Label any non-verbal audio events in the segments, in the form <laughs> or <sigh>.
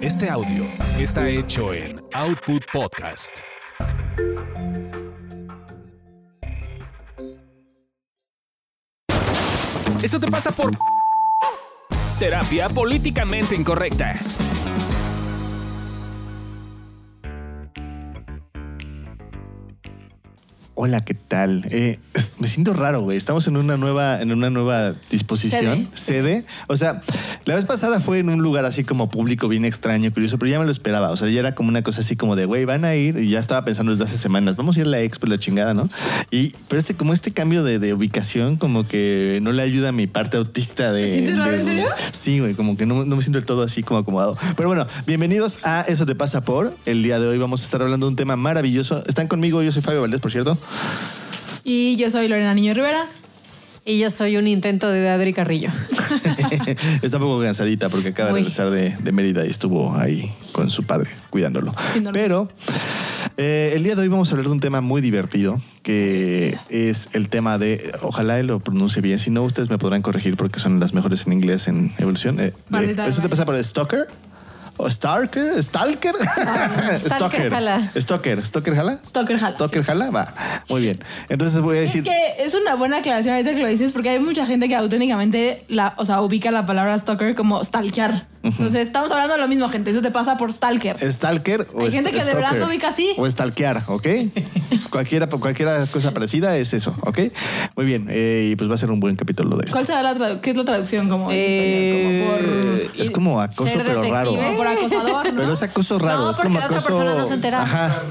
Este audio está hecho en Output Podcast. Eso te pasa por terapia políticamente incorrecta. Hola, ¿qué tal? Eh, me siento raro, güey. Estamos en una nueva, en una nueva disposición, sede. O sea, la vez pasada fue en un lugar así como público, bien extraño, curioso, pero ya me lo esperaba. O sea, ya era como una cosa así como de, güey, van a ir, y ya estaba pensando desde hace semanas, vamos a ir a la expo, la chingada, ¿no? Y, pero este, como este cambio de, de ubicación, como que no le ayuda a mi parte autista de. ¿Te sientes raro, de- en serio? Sí, güey, como que no, no me siento del todo así como acomodado. Pero bueno, bienvenidos a Eso te pasa por. El día de hoy vamos a estar hablando de un tema maravilloso. Están conmigo, yo soy Fabio Valdés, por cierto. Y yo soy Lorena Niño Rivera. Y yo soy un intento de Adri Carrillo. <laughs> Está un poco cansadita porque acaba de regresar de, de Mérida y estuvo ahí con su padre cuidándolo. Sí. Pero eh, el día de hoy vamos a hablar de un tema muy divertido que es el tema de, ojalá lo pronuncie bien, si no ustedes me podrán corregir porque son las mejores en inglés en evolución. Eh, Maldita ¿Eso te madre. pasa por Stalker? ¿O Stalker? <laughs> ¿Stalker? Stalker jala. Stalker. ¿Stalker jala? Stalker jala. ¿Stalker jala? Va. Muy bien. Entonces voy a Es decir... que es una buena aclaración ahorita que lo dices porque hay mucha gente que auténticamente la, o sea, ubica la palabra stalker como stalkear. Entonces estamos hablando de lo mismo, gente. Eso te pasa por stalker. Stalker o Hay gente que de stalker. verdad lo ubica así. O stalkear, ¿ok? <laughs> cualquiera, cualquiera cosa parecida es eso, ¿ok? Muy bien, eh, y pues va a ser un buen capítulo de esto. ¿Cuál será la ¿Qué es la traducción como, en Eh, como por Es como acoso, pero raro. por acosador, ¿no? Pero es acoso raro, No, es como la otra persona no se entera. Ajá.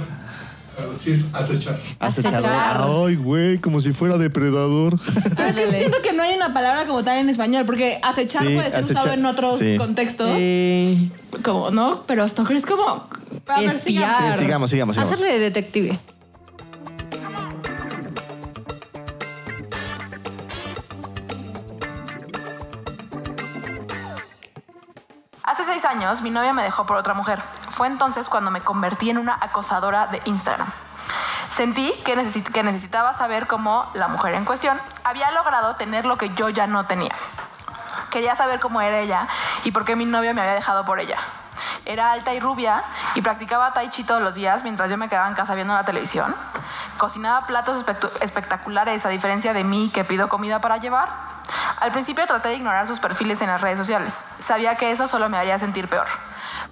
Sí, es acechar. Acechar. Ay, güey, como si fuera depredador. Pero es que siento que no hay una palabra como tal en español, porque acechar Sí, puede ser acechar, usado en otros sí. contextos, Eh, como, ¿no? Pero stalker es como... a ver, Espiar. sigamos. Sigamos, sigamos, sigamos. hacerle de detective. Años mi novia me dejó por otra mujer. Fue entonces cuando me convertí en una acosadora de Instagram. Sentí que, necesi- que necesitaba saber cómo la mujer en cuestión había logrado tener lo que yo ya no tenía. Quería saber cómo era ella y por qué mi novio me había dejado por ella. Era alta y rubia y practicaba tai chi todos los días mientras yo me quedaba en casa viendo la televisión. Cocinaba platos espectaculares a diferencia de mí que pido comida para llevar. Al principio traté de ignorar sus perfiles en las redes sociales. Sabía que eso solo me haría sentir peor.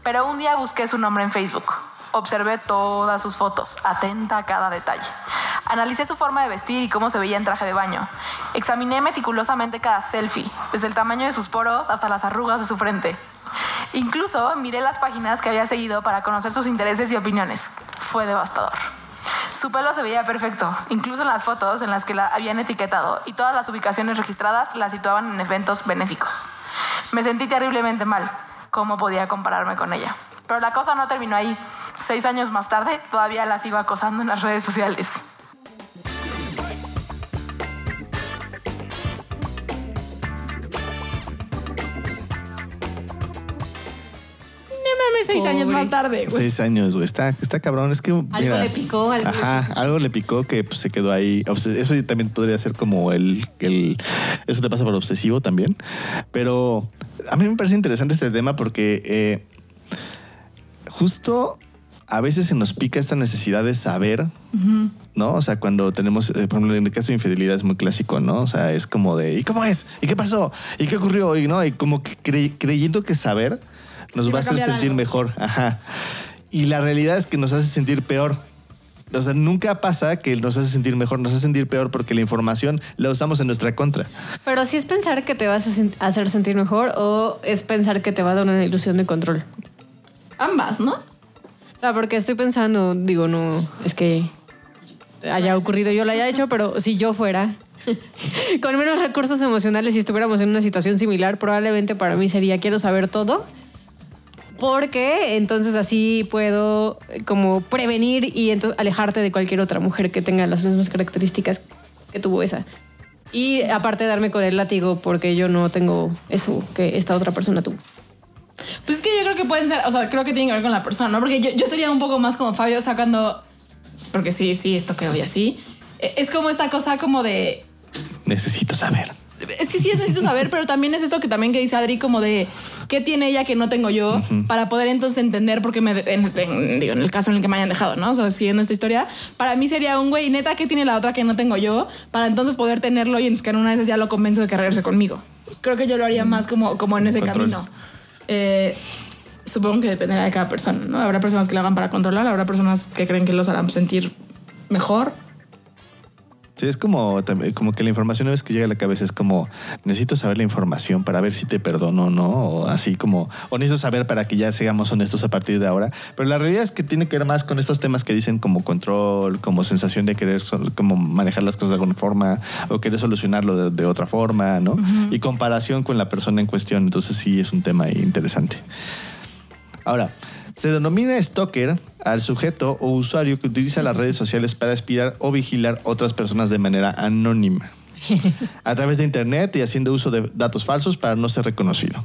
Pero un día busqué su nombre en Facebook. Observé todas sus fotos, atenta a cada detalle. Analicé su forma de vestir y cómo se veía en traje de baño. Examiné meticulosamente cada selfie, desde el tamaño de sus poros hasta las arrugas de su frente. Incluso miré las páginas que había seguido para conocer sus intereses y opiniones. Fue devastador. Su pelo se veía perfecto, incluso en las fotos en las que la habían etiquetado y todas las ubicaciones registradas la situaban en eventos benéficos. Me sentí terriblemente mal. ¿Cómo podía compararme con ella? Pero la cosa no terminó ahí. Seis años más tarde, todavía la sigo acosando en las redes sociales. Seis Pobre. años más tarde, güey. Seis años, güey. Está, está cabrón. Es que. Algo le picó, algo le Ajá, algo le picó que pues, se quedó ahí. Eso también podría ser como el, el. Eso te pasa por obsesivo también. Pero a mí me parece interesante este tema porque eh, justo a veces se nos pica esta necesidad de saber, ¿no? O sea, cuando tenemos, eh, por ejemplo, en el caso de infidelidad es muy clásico, ¿no? O sea, es como de, ¿y cómo es? ¿Y qué pasó? ¿Y qué ocurrió? Y, ¿no? y como que cre- creyendo que saber nos va a hacer sentir algo. mejor. Ajá. Y la realidad es que nos hace sentir peor. O sea, nunca pasa que nos hace sentir mejor, nos hace sentir peor porque la información la usamos en nuestra contra. Pero si es pensar que te vas a sen- a hacer sentir mejor o es pensar que te va a dar una ilusión de control. Ambas, ¿no? O sea, porque estoy pensando, digo, no, es que haya ocurrido, yo lo haya hecho, pero si yo fuera <laughs> con menos recursos emocionales y estuviéramos en una situación similar, probablemente para mí sería quiero saber todo. Porque entonces así puedo eh, como prevenir y entonces alejarte de cualquier otra mujer que tenga las mismas características que tuvo esa. Y aparte darme con el látigo porque yo no tengo eso que esta otra persona tuvo. Pues es que yo creo que pueden ser, o sea, creo que tienen que ver con la persona, ¿no? Porque yo, yo sería un poco más como Fabio sacando, porque sí, sí, esto que hoy así. Eh, Es como esta cosa como de, Necesito saber. Es que sí necesito saber, pero también es esto que también que dice Adri, como de qué tiene ella que no tengo yo, para poder entonces entender por qué me, en, en- digo, en el caso en el que me hayan dejado, ¿no? O sea, siguiendo esta historia, para mí sería un güey, neta, ¿qué tiene la otra que no tengo yo? Para entonces poder tenerlo y entonces que en una vez ya lo convenzo de que regrese conmigo. Creo que yo lo haría más como, como en ese Control. camino. Eh, supongo que dependerá de cada persona, ¿no? Habrá personas que lo hagan para controlar, habrá personas que creen que los harán sentir mejor. Sí, es como, también- como que la información una vez que llega a la cabeza es como, necesito saber la información para ver si te perdono o no, o así como, o necesito saber para que ya seamos honestos a partir de ahora. Pero la realidad es que tiene que ver más con estos temas que dicen como control, como sensación de querer como manejar las cosas de alguna forma, o querer solucionarlo de, de otra forma, ¿no? Y comparación con la persona en cuestión. Entonces sí es un tema interesante. Ahora, se denomina stalker al sujeto o usuario que utiliza las redes sociales para espiar o vigilar otras personas de manera anónima. <laughs> A través de internet y haciendo uso de datos falsos para no ser reconocido.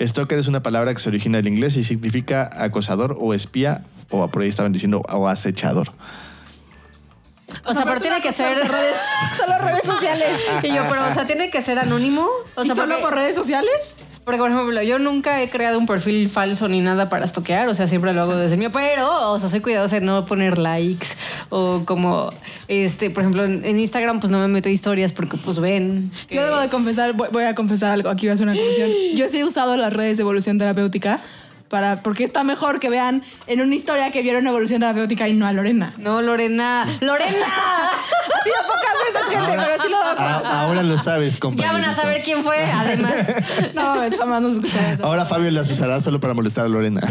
Stalker es una palabra que se origina del inglés y significa acosador o espía, o por ahí estaban diciendo, o acechador. O sea, pero tiene que ser redes. Solo redes <laughs> sociales. Y yo, pero, o sea, tiene que ser anónimo. O ¿Y sea, solo porque, por redes sociales? Porque, por ejemplo, yo nunca he creado un perfil falso ni nada para estoquear. O sea, siempre lo hago desde el mío. Pero, o sea, soy cuidadosa de no poner likes. O como, este, por ejemplo, en, Instagram, pues no me meto historias porque, pues ven. que- Yo debo de confesar, voy, voy a confesar algo, aquí voy a hacer una confesión. <gasps> Yo sí he usado las redes de evolución terapéutica para, porque está mejor que vean en una historia que vieron evolución terapéutica y no a Lorena. No, Lorena. ¡Lorena! Ha sido pocas veces, gente, pero sí lo doy por A- ahora lo sabes, compañero. Ya van a saber quién fue, además. <laughs> No, mames, jamás nos escucharé eso. Ahora Fabio las usará solo para molestar a Lorena. <laughs>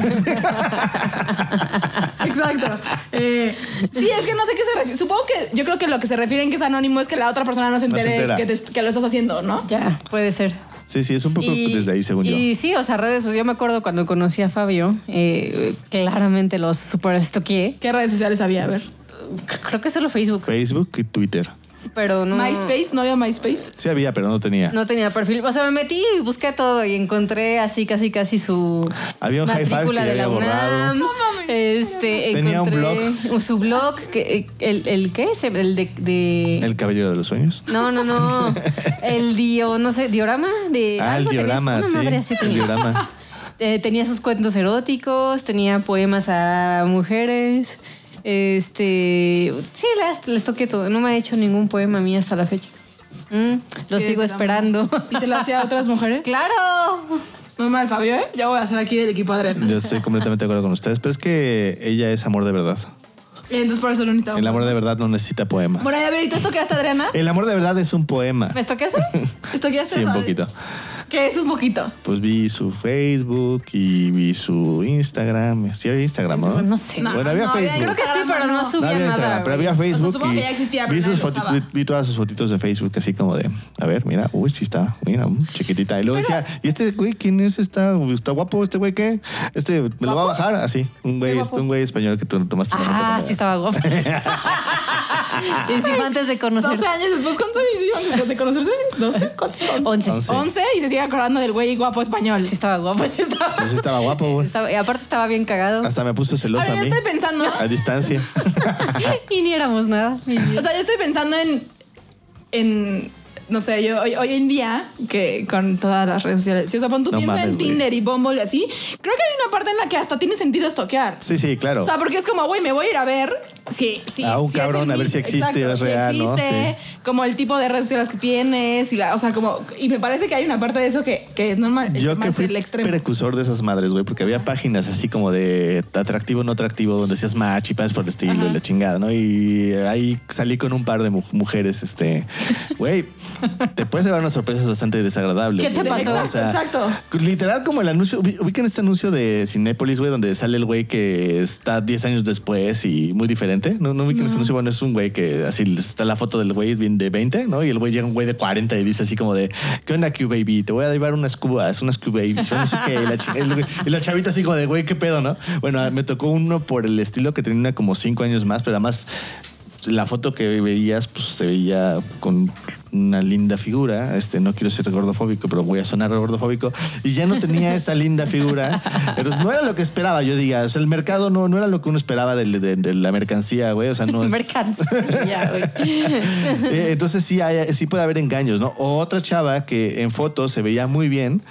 Exacto. Eh, sí, es que no sé qué se refiere. Supongo que yo creo que lo que se refieren que es anónimo es que la otra persona no se No se entere que, te- que lo estás haciendo, ¿no? Ya, puede ser. Sí, sí, es un poco desde ahí, según yo. y sí, o sea, redes, yo me acuerdo cuando conocí a Fabio, eh, claramente los super estoqué. ¿Qué redes sociales había? A ver. Creo que solo Facebook, Facebook y Twitter. Pero no. MySpace, ¿no había MySpace? Sí había, pero no tenía. No tenía perfil. O sea, me metí y busqué todo y encontré así, casi, casi su Había un high five matrícula que de la había borrado. UNAM. No mames. Este, Tenía un encontré su blog, que, el, el qué es, el de, de- El Caballero de los Sueños. no, no, no, el dio, no sé, diorama de Ah, el diorama, sí. madre así el tenía. diorama. <laughs> Eh, tenía sus cuentos eróticos, tenía poemas a mujeres. Este. Sí, les, les toqué todo. No me ha hecho ningún poema a mí hasta la fecha. Mm, lo ¿Qué sigo es el esperando. ¿Y se lo hacía a otras mujeres? ¡Claro! Muy mal, Fabio, ¿eh? Ya voy a hacer aquí del equipo Adriana. Yo estoy completamente de acuerdo con ustedes, pero es que ella es amor de verdad. Y entonces por eso lo necesitaba. El amor de verdad no necesita poemas. Bueno, a ver, ¿y tú esto que hace Adriana? El amor de verdad es un poema. ¿Me toqueaste? <laughs> ¿Esto qué hace? Sí, un poquito. ¿Qué es un poquito? Pues vi su Facebook y vi su Instagram. Sí, había Instagram, ¿no? No sé. No, Bueno, había no, Facebook. Creo que sí, pero no No subía había Instagram, nada. pero güey. había Facebook. supongo y que ya existía, pero vi, sus vi- vi todas sus fotitos de Facebook, así como de, a ver, mira, uy, sí está, mira, mm, chiquitita. Y luego decía, ¿y este güey quién es? ¿Está, está guapo este güey qué? Este, ¿me lo va a bajar? Así, un güey, guapo? un güey español que tú tomaste Ah, sí estaba guapo. <laughs> y sí, fue antes de conocer. 12 años después, ¿cuántos años iban después de conocerse? ¿12? ¿Cuántos? 11. Once. 11 y se sigue acordando del güey guapo español. Sí estaba guapo, sí estaba. Pues estaba guapo, güey. Estaba- y aparte estaba bien cagado. Hasta me puso celoso Ahora a yo mí. estoy pensando, A distancia. <laughs> y ni éramos nada. mi vida. o sea, yo estoy pensando en, en, no sé, yo hoy, hoy en día, que con todas las redes sociales, si, o sea, pon tú No piensa mames, en güey. Tinder y Bumble y así, creo que hay una parte en la que hasta tiene sentido estoquear. Sí, sí, claro. O sea, porque es como, güey, me voy a ir a ver si, si, A un si cabrón, el a ver si existe, es si real, ¿no? existe, como el tipo de redes sociales que tienes, y la, o sea, como, y me parece que hay una parte de eso que, que es normal. Yo que fui el extremo. precursor de esas madres, güey, porque había páginas así como de atractivo, no atractivo, donde hacías match y panes por el estilo y la chingada, ¿no? Y ahí salí con un par de mu- mujeres, este, <laughs> güey, te puedes llevar unas sorpresas bastante desagradables. ¿Qué te güey. pasó? Exacto, exacto. Literal como el anuncio, ubi- ubican este anuncio de Cinépolis, güey, donde sale el güey que está 10 años después y muy diferente. No, no ubican ese anuncio, bueno, es un güey que así está la foto del güey bien de 20, ¿no? Y el güey llega un güey de 40 y dice así como de, ¿qué onda, Q baby? Te voy a llevar unas cubas, unas Q baby. Yo no sé qué. Y la, el y la chavita así como de, güey, ¿qué pedo, no? Bueno, me tocó uno por el estilo que tenía como 5 años más, pero además la foto que veías, pues se veía con una linda figura. Este, no quiero ser gordofóbico, pero voy a sonar gordofóbico. Y ya no tenía <laughs> esa linda figura. Pero no era lo que esperaba, yo diga. O sea, el mercado no, no era lo que uno esperaba de, de- de la mercancía, güey. O sea, no <laughs> es. Mercancía, güey. <laughs> Eh, entonces sí, hay- sí puede haber engaños, ¿no? O otra chava que en fotos se veía muy bien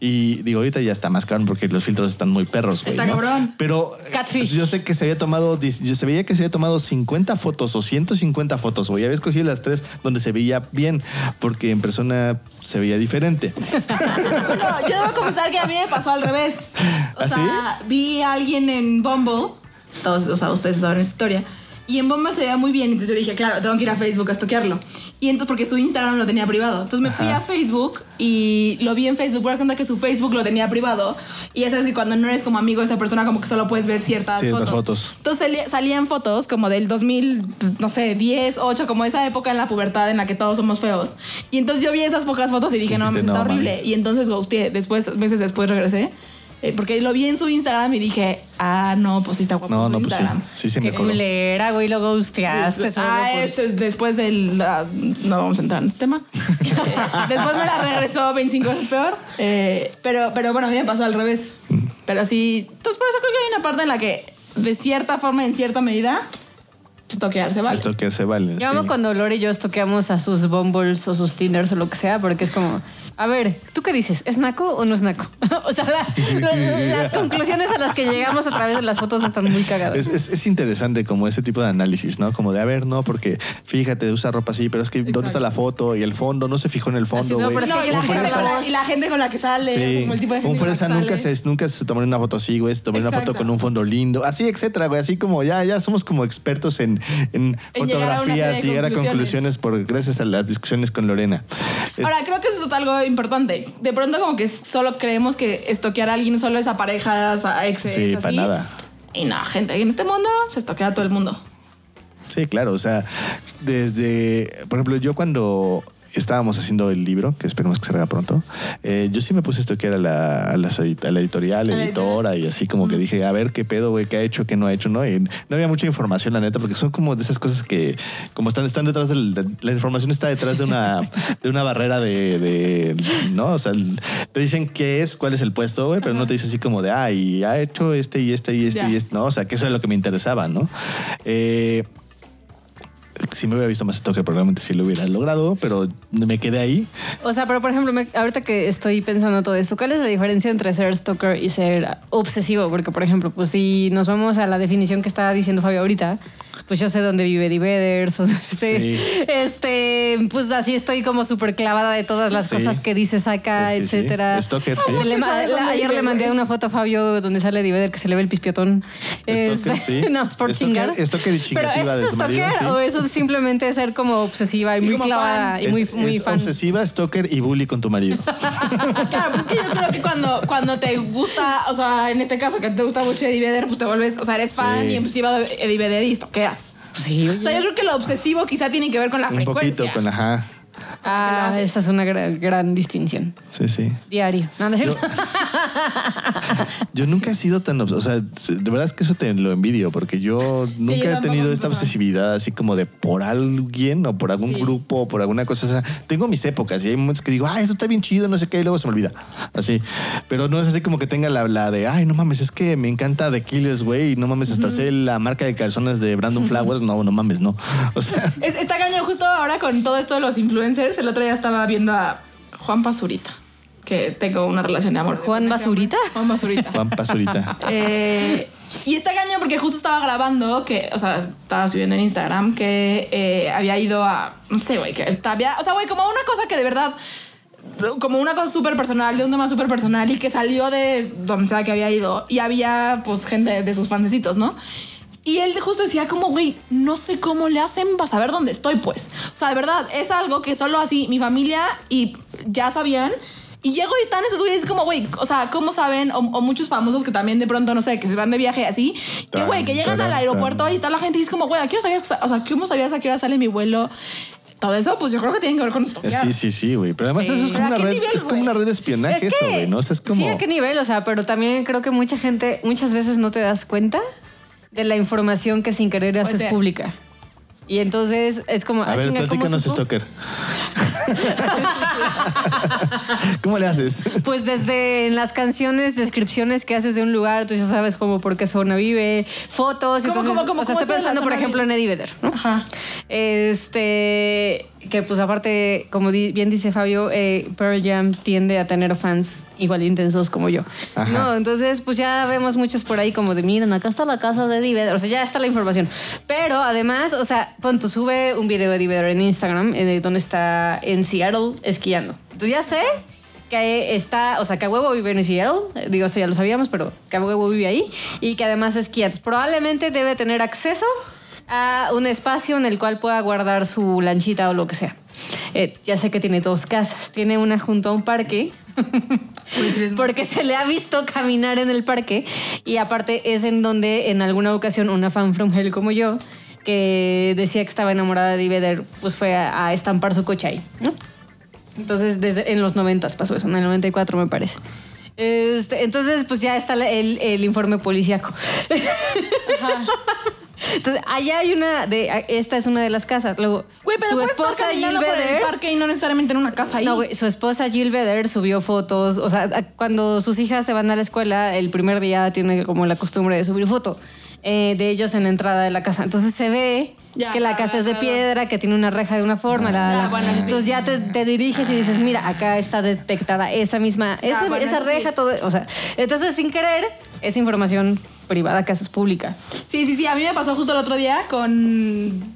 y digo, ahorita ya está más caro porque los filtros están muy perros, güey. Está ¿no? cabrón. Pero Catfish. yo sé que se había tomado, yo se veía que se había tomado 50 fotos o 150 fotos, güey. Había escogido las tres donde se veía bien porque en persona se veía diferente. <laughs> No, yo debo confesar que a mí me pasó al revés. O ¿Ah, sea, vi a alguien en Bumble, todos, o sea, ustedes saben esa historia, y en Bumble se veía muy bien, entonces yo dije, claro, tengo que ir a Facebook a estoquearlo. Y entonces, porque su Instagram lo tenía privado. Entonces me fui Ajá. a Facebook y lo vi en Facebook, por cuenta que su Facebook lo tenía privado. Y ya sabes que cuando no eres como amigo de esa persona, como que solo puedes ver ciertas Ciertas fotos. fotos. Entonces salía- salían fotos como del 2000, no sé, 10, 8, como esa época en la pubertad en la que todos somos feos. Y entonces yo vi esas pocas fotos y dije, no, mames, está "No horrible. mames". Y entonces ghosteé. Después, meses después regresé. Eh, porque lo vi en su Instagram y dije, ah, no, pues sí está guapo No, su no, pues sí. Instagram. Sí, sí me Qué acuerdo. culera, güey, lo ghosteaste. solo Ah, es después del... ah, no vamos a entrar en este tema. <laughs> Después me la regresó 25 veces peor. Eh, pero, pero bueno, a mí me pasó al revés. Pero sí... Entonces por eso creo que hay una parte en la que, de cierta forma, en cierta medida, pues toquearse, ¿vale? Esto que se vale. Yo amo sí. cuando Lore y yo estoqueamos a sus Bumbles o sus Tinders o lo que sea, porque es como, a ver, ¿tú qué dices? ¿Es naco o no es naco? <laughs> o sea, la- la- las <laughs> conclusiones a las que llegamos a través de las fotos están muy cagadas. Es, es- es interesante como ese tipo de análisis, ¿no? Como de, a ver, no, porque fíjate, usa ropa así, pero es que ¿dónde está la foto? Y el fondo, no se fijó en el fondo, Así, no, güey. pero es que No, y, la gente con la, y la gente con la que sale, Sí. como el tipo de gente un fresa nunca se, nunca se tomó una foto así, güey. Se tomó una foto con un fondo lindo. Así, etcétera, güey. Así como ya, ya somos como expertos en, en En llegar a una serie fotografías y llegar a conclusiones. por, gracias a las discusiones con Lorena. Es- Ahora, creo que eso es algo importante. De pronto como que solo creemos que estoquear a alguien solo es a parejas, a exes, Sí, así. para nada. Y no, gente, en este mundo se estoquea a todo el mundo. Sí, claro. O sea, desde, por ejemplo, yo cuando estábamos haciendo el libro, que esperemos que salga pronto, eh, yo sí me puse esto que era la, a, las edit- a la editorial, A la editora, y así como que dije, a ver qué pedo, güey, qué ha hecho, qué no ha hecho, ¿no? Y no había mucha información, la neta, porque son como de esas cosas que, como están, están detrás del, de- la información está detrás de una, <laughs> de una barrera de, de, ¿no? O sea, te dicen qué es, cuál es el puesto, güey, pero no te dicen así como de, ah, y ha hecho este y este y este y este, ¿no? O sea, que eso era lo que me interesaba, ¿no? Eh, si me hubiera visto más toque, probablemente sí lo hubiera logrado, pero me quedé ahí. O sea, pero por ejemplo, me- ahorita que estoy pensando todo esto, ¿cuál es la diferencia entre ser stalker y ser obsesivo? Porque, por ejemplo, pues si nos vamos a la definición que estaba diciendo Fabio ahorita, pues yo sé dónde vive Eddie Vedder, <laughs> o sé- Sí. este, pues así estoy como súper clavada de todas las Sí. cosas que dices acá, Sí, sí, sí. etcétera. Stalker, sí. Le ma- ¿Sabes dónde ayer le mandé una foto a Fabio donde sale Eddie Vedder que se le ve el pispiotón. Stalker, sí. <laughs> no, es por chingar. stalker y Pero chingativa ¿eso de es marido, stalker sí. o eso es simplemente ser como obsesiva y Sí, muy clavada fan. y muy, es, muy es fan? obsesiva, stalker y bully con tu marido. <laughs> Claro, pues es que yo creo que cuando, cuando te gusta, o sea, en este caso que te gusta mucho Eddie Vedder, pues te vuelves, o sea, eres fan Sí. y impulsiva de Eddie Vedder y estoqueas. Sí, O sea, yo creo que lo obsesivo quizá tiene que ver con la Un frecuencia. poquito con ajá. Ah, esa es una gran, gran distinción. Sí, sí. Diario. No, no es cierto. <laughs> Yo nunca he sido tan, o sea, de verdad es que eso te lo envidio, porque yo nunca yo he tenido esta obsesividad así como de por alguien o por algún Sí. grupo o por alguna cosa. O sea, tengo mis épocas y hay momentos que digo, ay, eso está bien chido, no sé qué, y luego se me olvida. Así. Pero no es así como que tenga la, la de, ay, no mames, es que me encanta The Killers, güey, no mames, hasta sé la marca de calzones de Brandon <laughs> Flowers. No, no mames, no. O sea, Es- está cañón justo ahora con todo esto de los influencers. El otro día estaba viendo a Juan Basurita, que tengo una relación de amor. ¿Juan Basurita? Juan Basurita. Juan <laughs> Pazurita. Eh, y está cañón porque justo estaba grabando, que, o sea, estaba subiendo en Instagram que eh, había ido a, no sé, güey, que había, o sea, güey, como una cosa que de verdad, como una cosa súper personal, de un tema súper personal y que salió de donde sea que había ido y había, pues, gente de sus fancecitos, ¿no? Y él justo decía como, güey, no sé cómo le hacen para saber dónde estoy, pues. O sea, de verdad, es algo que solo así mi familia y ya sabían. Y llego y están esos güeyes como, güey, o sea, ¿cómo saben? O, o muchos famosos que también de pronto, no sé, que se van de viaje así. Que, Tan, güey, que llegan taran, al aeropuerto tan. y está la gente y es como, güey, ¿a qué hora sabías? O sea, ¿cómo sabías a qué hora sale mi vuelo? Todo eso, pues yo creo que tiene que ver con Eh, stalkear. Sí, sí, sí, güey. Pero además Sí. eso es como ¿A una red, nivel, es como una red de espionaje eso, güey, ¿no? O sea, es como... Sí, a qué nivel, o sea, pero también creo que mucha gente, muchas veces no te das cuenta de la información que sin querer haces ser. pública. Y entonces es como. A ah, ver, chinga, ¿cómo platícanos, supo? <laughs> <laughs> <laughs> ¿Cómo le haces? Pues desde en las canciones, descripciones que haces de un lugar, tú ya sabes como por qué zona vive, fotos. ¿Cómo, entonces, cómo, cómo, o sea, cómo estoy pensando, por ejemplo, en? Eddie Vedder, ¿no? Ajá. Este, que pues aparte, como di- bien dice Fabio, eh, Pearl Jam tiende a tener fans igual intensos como yo. Ajá. No, entonces pues ya vemos muchos por ahí como de, miren, acá está la casa de Eddie Vedder. O sea, ya está la información. Pero además, o sea, pon tú, sube un video de Eddie Vedder en Instagram eh, de donde está en Seattle esquiando. Entonces ya sé que está, o sea, que a huevo vive en Seattle, eh, digo, eso ya lo sabíamos, pero que a huevo vive ahí y que además esquía. Probablemente debe tener acceso a un espacio en el cual pueda guardar su lanchita o lo que sea. Eh, ya sé que tiene dos casas. Tiene una junto a un parque. <laughs> Porque se le ha visto caminar en el parque. Y aparte es en donde en alguna ocasión una fan from hell como yo, que decía que estaba enamorada de Vedder, pues fue a, a estampar su coche ahí. ¿no? Entonces, desde en los 90 pasó eso, en el 94 me parece. Este, entonces, pues ya está el, el informe policíaco. <laughs> Entonces, allá hay una de esta es una de las casas. Luego, Güey, pero su esposa Jill Vedder parque y no necesariamente en una casa ahí. no, güey, su esposa Jill Vedder subió fotos. O sea, cuando sus hijas se van a la escuela, el primer día tiene como la costumbre de subir foto eh, de ellos en la entrada de la casa. Entonces se ve Ya, que la casa es de piedra, que tiene una reja de una forma. la, la, bueno, eso sí. Entonces ya te, te diriges y dices, mira, acá está detectada esa misma, esa, bueno, esa eso sí. reja, todo. O sea, entonces sin querer, es información privada que haces pública. Sí, sí, sí. A mí me pasó justo el otro día con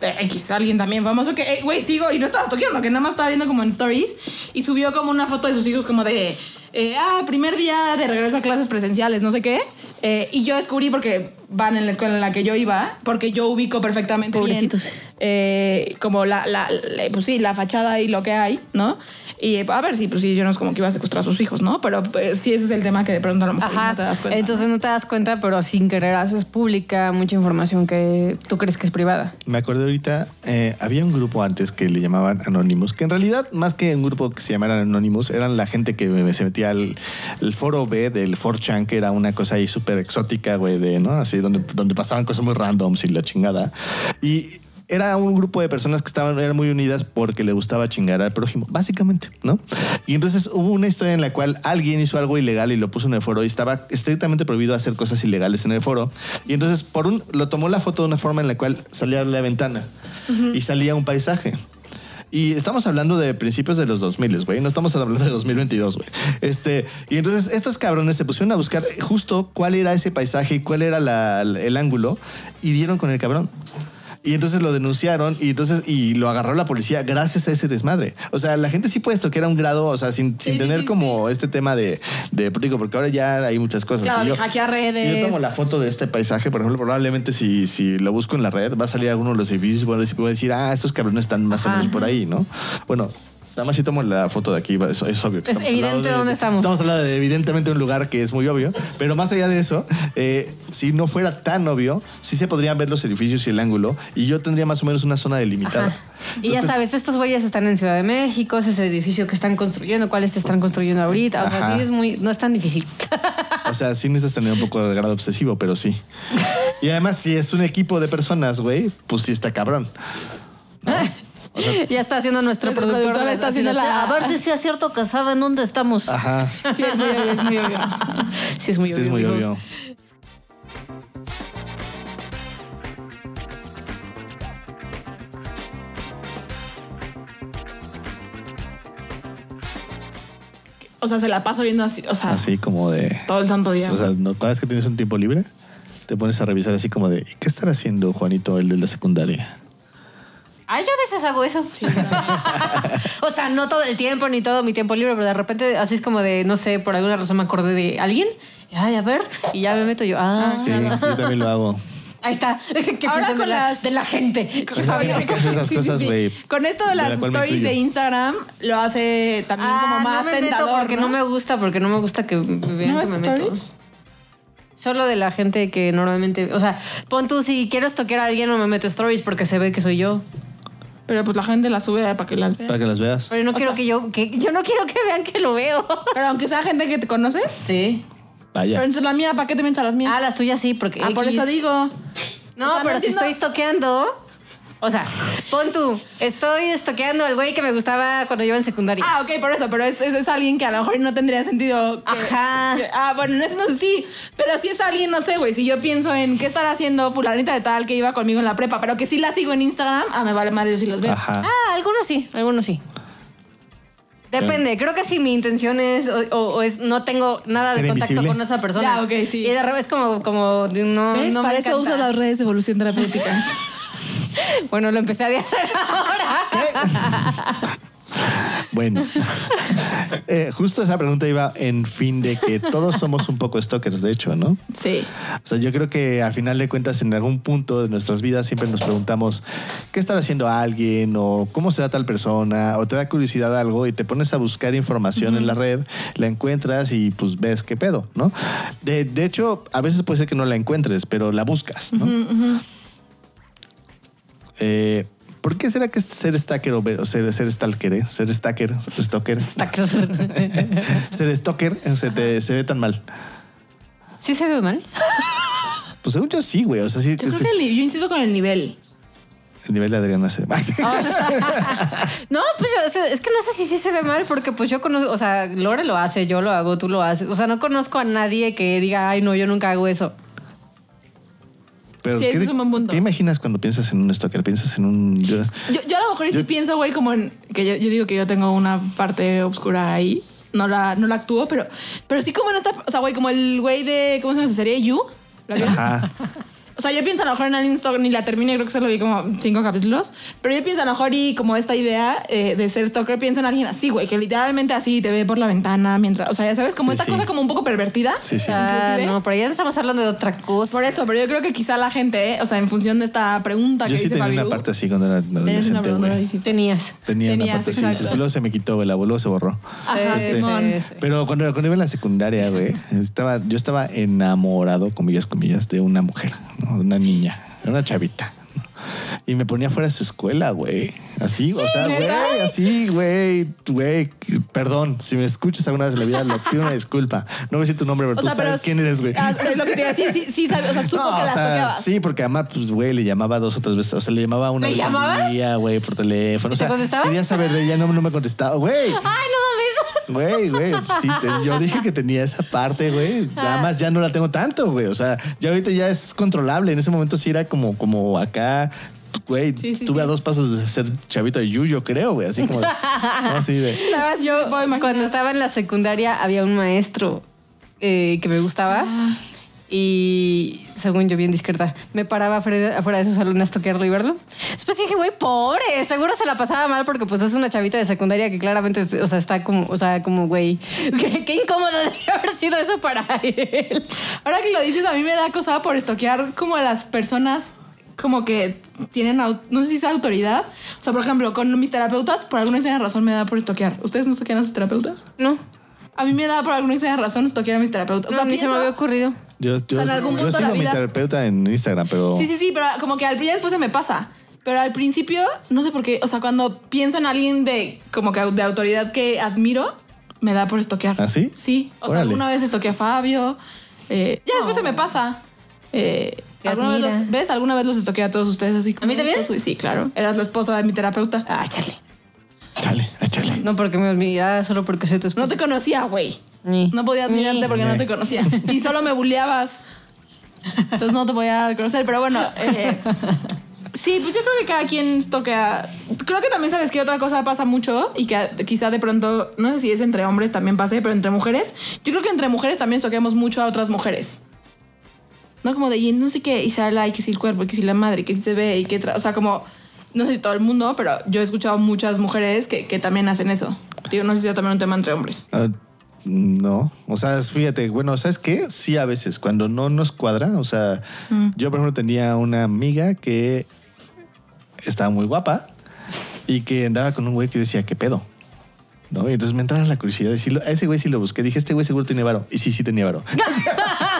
X, alguien también famoso que, eh, güey, sigo y no estaba toqueando, que nada más estaba viendo como en stories y subió como una foto de sus hijos como de, eh, ah, primer día de regreso a clases presenciales, no sé qué. Eh, y yo descubrí porque van en la escuela en la que yo iba, porque yo ubico perfectamente Pobrecitos. bien eh, como la, la, la- pues sí, la fachada y lo que hay, ¿no? Y eh, a ver, sí, pues sí, yo no es como que iba a secuestrar a sus hijos, ¿no? Pero pues, sí, ese es el tema que de pronto a lo mejor Ajá. no te das cuenta. Entonces no te das cuenta, pero sin querer haces pública mucha información que tú crees que es privada. Me acordé ahorita, eh, había un grupo antes que le llamaban Anonymous, que en realidad, más que un grupo que se llamara Anonymous, eran la gente que se metía al el foro B del 4chan, que era una cosa ahí súper exótica, güey, de, ¿no? Así, donde, donde pasaban cosas muy randoms y la chingada. Y era un grupo de personas que estaban eran muy unidas porque le gustaba chingar al prójimo, básicamente, ¿no? Y entonces hubo una historia en la cual alguien hizo algo ilegal y lo puso en el foro y estaba estrictamente prohibido hacer cosas ilegales en el foro. Y entonces por un lo tomó la foto de una forma en la cual salía la ventana y salía un paisaje. Y estamos hablando de principios de los 2000, güey. No estamos hablando de 2022, güey. Este, y entonces estos cabrones se pusieron a buscar justo cuál era ese paisaje y cuál era el ángulo y dieron con el cabrón. Y entonces lo denunciaron y entonces y lo agarró la policía gracias a ese desmadre. O sea, la gente sí puede esto que era un grado, o sea, sin, sin sí, tener sí, como este tema de, de digo, porque ahora ya hay muchas cosas. Claro, Si de hackear Si yo redes. tomo la foto de este paisaje, por ejemplo, probablemente si, si lo busco en la red, va a salir alguno de los edificios y voy a decir, ah, estos cabrones están más o menos por ahí, ¿no? Bueno. Nada más si tomo la foto de aquí, es, es obvio que Es evidente de- dónde estamos. Estamos hablando de evidentemente un lugar que es muy obvio, pero más allá de eso, eh, si no fuera tan obvio, sí se podrían ver los edificios y el ángulo y yo tendría más o menos una zona delimitada. Ajá. Y ya sabes, estos güeyes están en Ciudad de México, ese es el edificio que están construyendo, cuáles se están construyendo ahorita. O sea, sí es muy, no es tan difícil. O sea, sí necesitas tener un poco de grado obsesivo, pero sí. <laughs> Y además, si es un equipo de personas, güey, pues sí está cabrón. <laughs> ya está haciendo nuestro, productor. productor está haciendo la- A ver si sí es cierto que saben dónde estamos. Ajá. Sí, es muy obvio, es muy obvio. <laughs> Sí, es muy Sí, obvio. es muy digo. obvio. O sea, se la pasa viendo así, o sea, Así como de. todo el santo día. O sea, ¿no? cada vez que tienes un tiempo libre, te pones a revisar así como de, ¿y qué estará haciendo Juanito, el de la secundaria? Ay, yo a veces hago eso. <laughs> o sea, no todo el tiempo ni todo mi tiempo libre, pero de repente así es como de, no sé, por alguna razón me acordé de alguien. Ay, a ver, y ya me meto yo. Ah, Sí, yo también lo hago. ahí está. <laughs> ¿Qué Ahora piensan de con la, las- de la gente? Con Sí, sí, sí. Con esto de de la las stories de. Instagram, lo hace también como Ah, más no me meto tentador. porque ¿no? me gusta, porque no me gusta que me vean ¿No que me meto. stories? Solo de la gente que normalmente, o sea, pon tú si quiero toquear a alguien no me meto stories porque se ve que soy yo. Pero pues la gente las sube para que las vea. Para que las veas. Pero no O quiero sea- que yo, que yo no quiero que vean que lo veo. <laughs> Pero aunque sea gente que te conoces. Sí. Vaya. Pero entonces la mía, ¿para qué te metes a las mías? Ah, las tuyas sí, porque. Ah, por eso digo. No, O sea, no pero si entiendo- estoy toqueando, O sea, pon tú, estoy estoqueando al güey que me gustaba cuando yo iba en secundaria. Ah, ok, por eso, pero es, es, es alguien que a lo mejor no tendría sentido. que- Ajá. que- ah, bueno, no, sé, no sé, sí, pero si es alguien, no sé, güey, si yo pienso en qué estará haciendo fulanita de tal que iba conmigo en la prepa, pero que sí la sigo en Instagram, ah, me vale madre yo sí los veo. Ajá. Ah, algunos sí, algunos sí. Depende, creo que si mi intención es o, o- o es no tengo nada de ¿Ser contacto invisible? con esa persona. Ya, ok, sí. Y de revés como como no, ¿Ves? no me Para eso encanta. usas las redes de evolución terapéutica. <laughs> <laughs> Bueno, lo empecé a hacer ahora. <laughs> Bueno, Eh, justo esa pregunta iba en fin de que todos somos un poco stalkers, de hecho, ¿no? sí. O sea, yo creo que al final de cuentas, en algún punto de nuestras vidas siempre nos preguntamos qué estará haciendo alguien o cómo será tal persona o te da curiosidad algo y te pones a buscar información en la red, la encuentras y pues ves qué pedo, ¿no? De, de hecho, a veces puede ser que no la encuentres, pero la buscas, ¿no? Eh, ¿Por qué será que ser stalker o ser, ser stalker, eh? ser stalker, stalker, <laughs> ser stalker eh, se, te, se ve tan mal? ¿Sí se ve mal? Pues según yo sí, güey. O sea, sí, Yo creo sí- que el, ni- yo insisto con el nivel. el nivel de Adriana se ve mal. <laughs> No, pues yo- o sea, es que no sé si sí se ve mal porque pues yo conozco, o sea, Lore lo hace, yo lo hago, tú lo haces. O sea, no conozco a nadie que diga, ay, no, yo nunca hago eso. Pero Sí, ¿qué, es un buen punto. ¿Qué imaginas cuando piensas en un stalker? ¿Piensas en un...? yo- Yo, yo a lo mejor y sí Yo- pienso, güey, como en. Que yo, yo digo que yo tengo una parte oscura ahí. No la, no la actúo, pero, pero sí como en esta. O sea, güey, como el güey de. ¿Cómo se llama esa serie? You. ¿La? Ajá. <laughs> O sea, yo pienso a lo mejor en Alien Stock, ni la terminé, creo que solo vi como cinco capítulos. Pero yo pienso a lo mejor y como esta idea eh, de ser stalker, pienso en alguien así, güey, que literalmente así te ve por la ventana mientras. O sea, ya sabes, como Sí, esta sí. cosa como un poco pervertida. Sí, sí. Ah, no, pero ya estamos hablando de otra cosa. Por eso, pero yo creo que quizá la gente, eh, o sea, en función de esta pregunta Yo que sí dice tenía una parte así cuando era una adolescente, güey. Tenías. Tenía una Tenías, parte así. exacto. Después luego se me quitó, güey. La voló, se borró. Ajá, Este, sí. Pero cuando, cuando iba en la secundaria, güey, <laughs> estaba, yo estaba enamorado, comillas, comillas, de una mujer, ¿no? Una niña, una chavita. ¿no? Y me ponía fuera de su escuela, güey. Así, o sea, güey, así, güey, güey. Perdón, si me escuchas alguna vez en la vida, le pido una disculpa. No voy a decir tu nombre, pero O tú sea, pero sabes quién eres, güey. Ah, es lo que te iba a decir, sí, sí, sabes, o sea, supo No, que o sea, sí, porque además, pues, güey, le llamaba dos o tres veces. O sea, le llamaba una ¿Le vez al llamabas? día, güey, por teléfono. O ¿Y te sea, contestaba? quería saber de ella, no, no me contestaba. Güey, Ay, no. Güey, güey. Sí, yo dije que tenía esa parte, güey. Nada más ya no la tengo tanto, güey. O sea, ya ahorita ya es controlable. En ese momento sí era como, como acá. Güey, Sí, sí, tuve sí. a dos pasos de ser chavito de Yuyo, creo, güey. Así como. <laughs> así de. La verdad es que Yo, cuando estaba en la secundaria, había un maestro eh, que me gustaba. Ah. Y según yo, bien discreta, me paraba afuera, de su salón a estoquearlo y verlo. Después dije, güey, pobre, seguro se la pasaba mal porque pues es una chavita de secundaria que claramente, o sea, está como, o sea, como, güey, <laughs> qué, incómodo debe haber sido eso para él. Ahora que lo dices, a mí me da cosa por estoquear como a las personas como que tienen, no sé si es autoridad. O sea, por ejemplo, con mis terapeutas, por alguna extraña razón me da por estoquear. ¿Ustedes no estoquean a sus terapeutas? No, A mí me da por alguna extraña razón estoquear a mis terapeutas. O sea, no, ni se me había ocurrido. Yo, yo, sea, en algún yo punto de sigo la a mi terapeuta en Instagram, pero. Sí, sí, sí, pero como que al ya después se me pasa. Pero al principio, no sé por qué, o sea, cuando pienso en alguien de como que de autoridad que admiro, me da por estoquear. ¿Ah, sí? Sí. O sea, alguna vez estoqueé a Fabio. eh, ya después se me pasa. Eh, ¿alguna vez los, ¿Ves? Alguna vez los estoqueé a todos ustedes así como. ¿A mí también? Sí, claro. Eras la esposa de mi terapeuta. Ah, chale. Chale, échale. No porque me olvidara, solo porque soy tu esposa. No te conocía, güey. Ni. No podía admirarte Ni. porque no te conocía. Y solo me bulleabas. Entonces no te podía conocer. Pero bueno, eh, sí, pues yo creo que cada quien toca. Creo que también sabes que otra cosa pasa mucho y que quizá de pronto, no sé si es entre hombres también pase, pero entre mujeres. Yo creo que entre mujeres también toquemos mucho a otras mujeres. No como de, y no sé qué, y se habla, y que si el cuerpo, y que si la madre, y que si se ve, y que. tra- O sea, como. No sé si todo el mundo, pero yo he escuchado muchas mujeres que, que también hacen eso. Digo, no sé si es también un tema entre hombres. Ah, no, o sea, fíjate, bueno, ¿sabes qué? Sí, a veces, cuando no nos cuadra, o sea, Mm. yo por ejemplo tenía una amiga que estaba muy guapa y que andaba con un güey que decía, ¿qué pedo? ¿No? Y entonces me entraba la curiosidad de decirlo, a ese güey sí lo busqué, dije, este güey seguro tiene varo. Y sí, sí tenía varo. <laughs>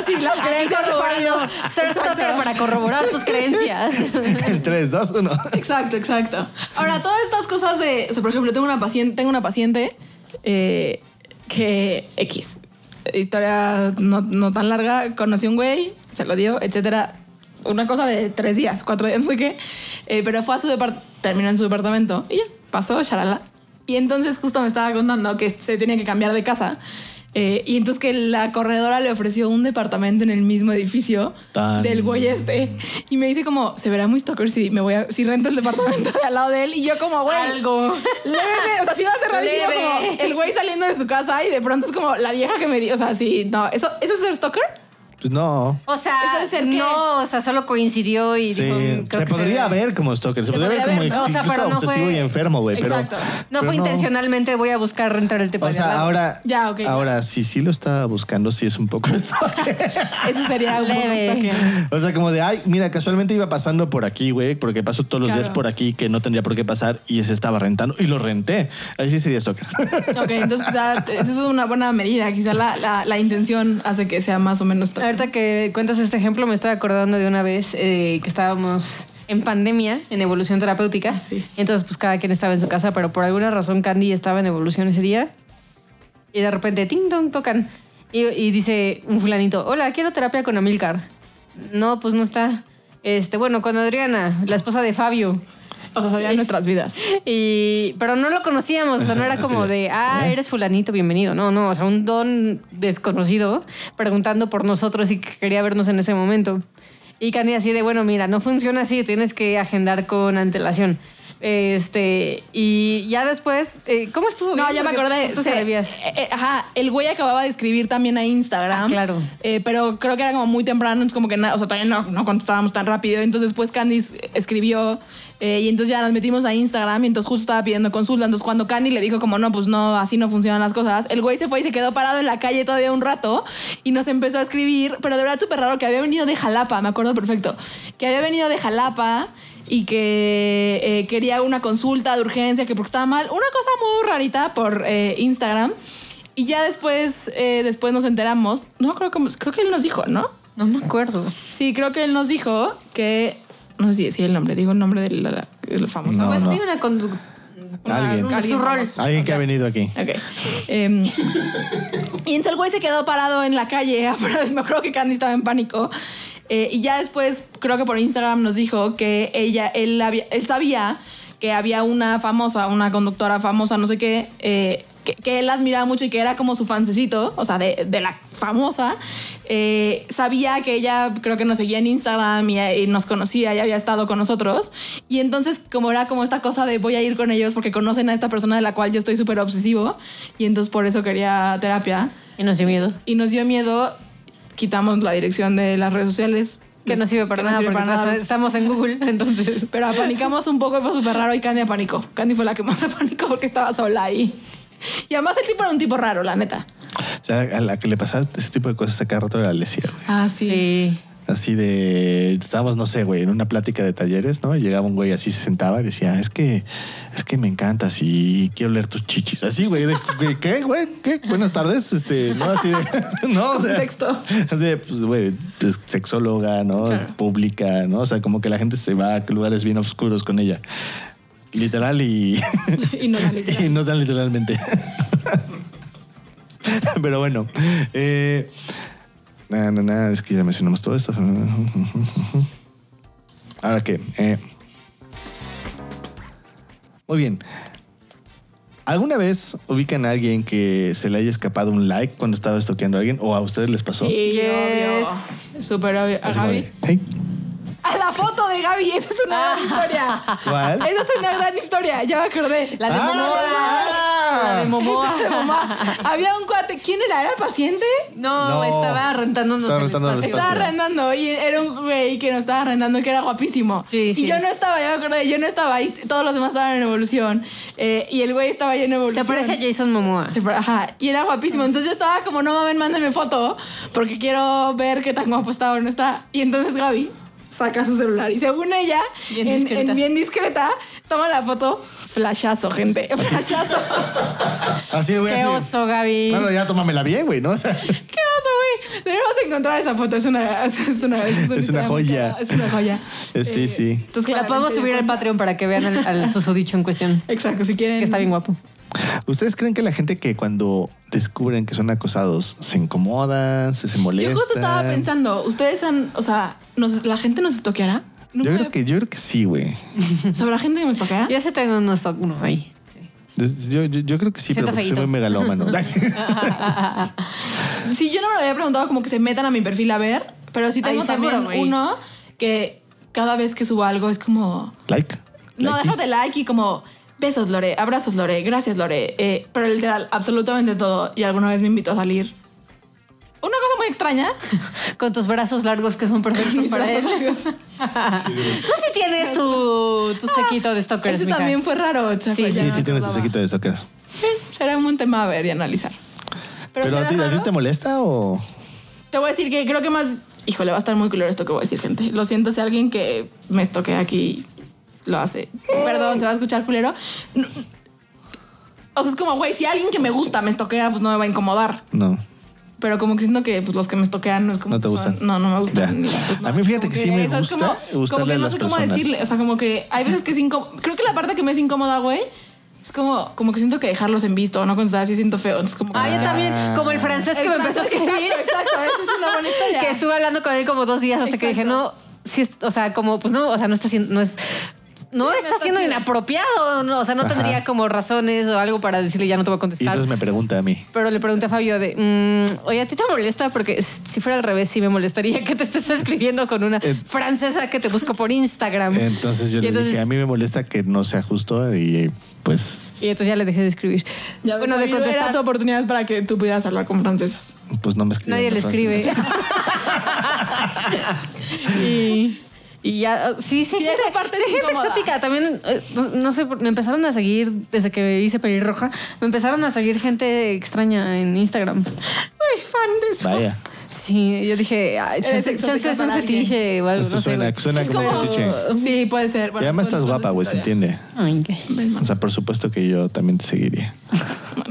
Así las creencias Fabio. Ser stalker para corroborar tus creencias. <laughs> en 3, 2, 1. Exacto, exacto. Ahora, todas estas cosas de. O sea, por ejemplo, tengo una paciente, tengo una paciente eh, que X. Historia no, no tan larga, conoció un güey, se lo dio, etcétera. una cosa de tres días, cuatro días, no sé qué. Eh, pero fue a su departamento, terminó en su departamento y ya, pasó, shalala. Y entonces justo me estaba contando que se tenía que cambiar de casa. Eh, y entonces que la corredora le ofreció un departamento en el mismo edificio Tan- del güey este. Y me dice como, se verá muy stalker si me voy a, si rento el departamento de al lado de él. Y yo como, güey. Algo. Leve, o sea, sí va a ser rarísimo como el güey saliendo de su casa y de pronto es como la vieja que me dio. O sea, sí, no. ¿Eso, ¿eso es ser stalker? Pues no. O sea, no, o sea, solo coincidió y Sí, dijo, mm, creo se que podría ve. ver como stalker, se, podría ver podría como ver, o sea, pero no obsesivo fue- y enfermo, güey. Pero, Exacto. No pero fue intencionalmente, voy a buscar rentar el tipo O sea, ahora, Ya, ok, ya. ahora si sí lo estaba buscando, sí es un poco <laughs> stalker. Eso sería un stalker. O sea, como de, ay, mira, casualmente iba pasando por aquí, güey, porque paso todos los Claro. días por aquí que no tendría por qué pasar y se estaba rentando y lo renté. Ahí sí sería stalker. Ok, entonces quizá eso es una buena medida. Quizá la, la, la intención hace que sea más o menos stalker. Ahorita que cuentas este ejemplo, me estoy acordando de una vez eh, que estábamos en pandemia, en evolución terapéutica. sí. Entonces, pues cada quien estaba en su casa, pero por alguna razón Candy estaba en evolución ese día. Y de repente, ting, tocan. Y, y dice un fulanito, hola, quiero terapia con Amilcar. No, pues no está. Este, bueno, con Adriana, la esposa de Fabio. O sea, sabían nuestras vidas. Y, pero no lo conocíamos, o sea, no era <laughs> como Sí. de, ah, eres fulanito, bienvenido. No, no, o sea, un don desconocido preguntando por nosotros y que quería vernos en ese momento. Y Candy así de, bueno, mira, no funciona así, tienes que agendar con antelación. Este, y ya después, eh, ¿cómo estuvo? No, bien? ya me acordé. tú Se- eh, eh, ajá, el güey acababa de escribir también a Instagram. Ah, claro. Pero creo que era como muy temprano, entonces como que nada, o sea, todavía no, no contestábamos tan rápido. Entonces después Candice escribió eh, y entonces ya nos metimos a Instagram y entonces justo estaba pidiendo consulta. Entonces cuando Candy le dijo como no, pues no, así no funcionan las cosas, el güey se fue y se quedó parado en la calle todavía un rato y nos empezó a escribir, pero de verdad súper raro que había venido de Jalapa, me acuerdo perfecto, que había venido de Jalapa y que eh, quería una consulta de urgencia, que porque estaba mal, una cosa muy rarita por eh, Instagram. Y ya después, eh, después nos enteramos, no creo que, creo que él nos dijo, ¿no? No me acuerdo. Sí, creo que él nos dijo que, no sé si decía el nombre, digo el nombre del famoso. No, pues no. tiene una conducta. Alguien. Su rol. famoso. Alguien que ha venido aquí. Ok. Em, y entonces el güey se quedó parado en la calle. <laughs> afuera Me acuerdo que Candy estaba en pánico. Eh, y ya después, creo que por Instagram nos dijo que ella, él, había- él sabía que había una famosa, una conductora famosa, no sé qué, eh, que, que él admiraba mucho y que era como su fancecito, o sea, de, de la famosa. Eh, sabía que ella creo que nos seguía en Instagram y, y nos conocía y había estado con nosotros. Y entonces, como era como esta cosa de voy a ir con ellos porque conocen a esta persona de la cual yo estoy súper obsesivo. Y entonces por eso quería terapia. Y nos dio miedo. Y nos dio miedo, quitamos la dirección de las redes sociales. Que no sirve para Que no nada sirve porque para nada. estamos en Google, <laughs> entonces. Pero apanicamos un poco y fue súper raro y Candy apanicó. Candy fue la que más <laughs> apanicó porque estaba sola ahí. Y además el tipo era un tipo raro, la neta. O sea, a la que le pasaba ese tipo de cosas a cada rato era Alesia, güey. Ah, sí. Sí. Así de. Estábamos, no sé, güey, en una plática de talleres, ¿no? Y llegaba un güey así, se sentaba y decía, es que, es que me encantas y quiero leer tus chichis. Así, güey, de, ¿qué, güey? ¿Qué? Buenas tardes. Este, no, así de. <laughs> No, o sea. Contexto. Así de, pues, güey, pues, sexóloga, ¿no? Claro. Pública, ¿no? O sea, como que la gente se va a lugares bien oscuros con ella. Literal y. <laughs> Y no tan literal. <laughs> y no tan literalmente. Pero bueno. Eh, Nada, nada, nada, es que ya mencionamos todo esto. Ahora qué. Eh, muy bien. ¿Alguna vez ubican a alguien que se le haya escapado un like cuando estaba estoqueando a alguien? ¿O a ustedes les pasó? Sí, Yes. obvio. Súper obvio. ¿A Así "Hey, A la foto de Gaby, esa es una gran historia. ¿Cuál? Esa es una gran historia, ya me acordé. La de Ah, Momoa. La de Momoa. De mamá. Había un cuate, ¿quién era? ¿Era paciente? No, No. estaba rentándonos Estaba el rentando el espacio. Estaba arrendando y era un güey que nos estaba arrendando que era guapísimo. Sí, sí Y yo es. no estaba, ya me acordé, yo no estaba ahí, todos los demás estaban en evolución. eh, y el güey estaba ahí en Se evolución. parece a Jason Momoa. Se Ajá, y era guapísimo. Entonces yo estaba como, no mames, mándame foto, porque quiero ver qué tan guapo está o no está. Y entonces Gaby saca su celular y según ella, Bien en- discreta. en bien discreta, toma la foto, flashazo, gente, <laughs> flashazo. Así, güey. Qué así oso, Gaby. Bueno, ya tómamela bien, güey, ¿no? O <laughs> sea, ¿Qué oso, güey? Debemos encontrar esa foto, es una, es una, es una, Es una historia muy joya. Es una joya. Eh, sí, sí. Entonces, la podemos subir al Patreon para que vean al, al susodicho en cuestión. Exacto, si quieren. Que está bien guapo. ¿Ustedes creen que la gente que cuando descubren que son acosados se incomoda, se, se molesta? Yo justo estaba pensando, ustedes han, o sea, nos- ¿la gente nos estoqueará? Yo creo que, yo creo que sí, güey. <laughs> ¿Sabrá gente que me estoquea? Yo sí tengo unos, uno ahí. Yo, yo, yo creo que sí, Siento pero porque soy muy megalómano. <laughs> <laughs> Sí, yo no me lo había preguntado como que se metan a mi perfil a ver, pero sí tengo seguro, también güey. uno que cada vez que subo algo es como, like. no, déjate like y como, besos Lore, abrazos Lore, gracias Lore, eh, pero literal, absolutamente todo. Y alguna vez me invitó a salir. Una cosa muy extraña. <laughs> Con tus brazos largos que son perfectos para él. Tú sí tienes tu, tu sequito de stalkers, Eso mija. también fue raro. chaco, Sí, ya Sí, sí, tienes acordaba. sequito de. Eh, Será un tema a ver y analizar. Pero, ¿Pero a será ti, a ti raro. te molesta o...? Te voy a decir que creo que más. Híjole, va a estar muy culero esto que voy a decir, gente. Lo siento si alguien que me estoquea aquí lo hace. Perdón, se va a escuchar culero. No- O sea, es como, güey, si alguien que me gusta me estoquea, pues no me va a incomodar. No. Pero como que siento que pues, los que me estoquean no es como. No te que gustan. son- no, no me gustan. Ni, pues, no. A mí fíjate que sí me eso es gusta como, como que a no las sé cómo personas. decirle. O sea, como que hay veces que es incómodo. Creo que la parte que me es incómoda, güey, es como, como que siento que dejarlos en visto o no contestar así siento feo. Entonces, como Ah, yo también, como el francés que El me empezó a escribir. Exacto, exacto. Esa es una buena historia. <laughs> que estuve hablando con él como dos días hasta que dije, no, sí, es- o sea, como, pues no, o sea, no está haciendo, no es. No está está siendo chido. inapropiado, no, o sea, no Ajá. tendría como razones o algo para decirle ya no te voy a Y contestar. entonces me pregunta a mí. Pero le pregunté a Fabio de, mm, oye, ¿a ti te molesta? Porque si fuera al revés, sí me molestaría <laughs> que te estés escribiendo con una Eh. francesa que te busco por Instagram. Entonces yo Y le entonces- dije, a mí me molesta que no sea justo y pues, Y entonces ya le dejé de escribir. Ya bueno, de Era contestar. tu oportunidad para que tú pudieras hablar con francesas. pues no me escribe. Nadie le escribe. <laughs> <laughs> y, y ya, sí, sí, Sí, gente, esa parte sí, gente exótica. También, eh, no, no sé, me empezaron a seguir desde que hice pelirroja. Me empezaron a seguir gente extraña en Instagram. Muy fan de eso. Vaya. Sí, yo dije, ay, chance, es un fetiche o algo. Esto no sé, suena, güey. suena Es como como- fetiche. Sí, puede ser. Y Bueno, además pues, estás guapa, güey, se entiende. Ay, qué- O sea, por supuesto que yo también te seguiría.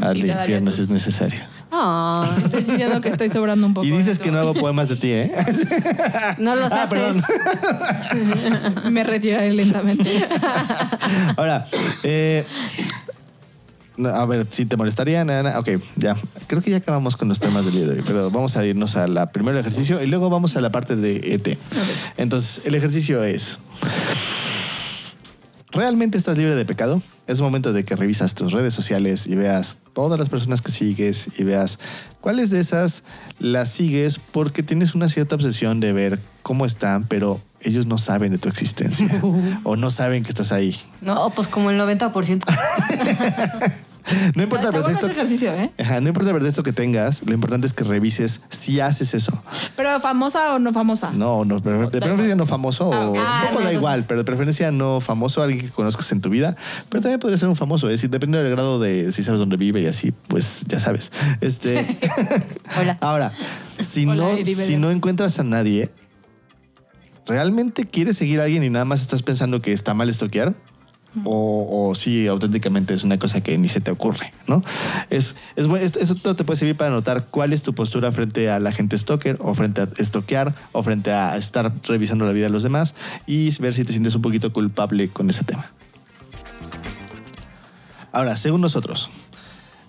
Al y infierno si es necesario. Ah, Estoy sintiendo que estoy sobrando un poco. Y dices que no hago poemas de ti, ¿eh? <laughs> no los Ah, haces. perdón. <laughs> Me retiraré lentamente. <laughs> Ahora, eh, a ver, si te molestaría, nada, ok, ya. Creo que ya acabamos con los temas del día de hoy, pero vamos a irnos a la primero ejercicio y luego vamos a la parte de ET. Entonces, el ejercicio es. ¿Realmente estás libre de pecado? Es momento de que revisas tus redes sociales y veas todas las personas que sigues y veas cuáles de esas las sigues porque tienes una cierta obsesión de ver cómo están, pero ellos no saben de tu existencia <laughs> o no saben que estás ahí. No, pues como el 90%. <laughs> No importa el pretexto. ejercicio, ¿eh? Ajá, no importa el pretexto que tengas, lo importante es que revises si haces eso. Pero famosa o no famosa. No, no, de preferencia no famoso Ah, o ok. un Ah, poco no, da entonces- igual, pero de preferencia no famoso, alguien que conozcas en tu vida, pero también podría ser un famoso, es decir, depende del grado de si sabes dónde vive y así, pues ya sabes. Este <laughs> Hola. Ahora, si Hola, no si no encuentras a nadie, ¿realmente quieres seguir a alguien y nada más estás pensando que está mal estoquear? O, o sí, auténticamente es una cosa que ni se te ocurre, ¿no? Es, es eso todo te puede servir para notar cuál es tu postura frente a la gente stalker o frente a estoquear o frente a estar revisando la vida de los demás y ver si te sientes un poquito culpable con ese tema. Ahora, según nosotros,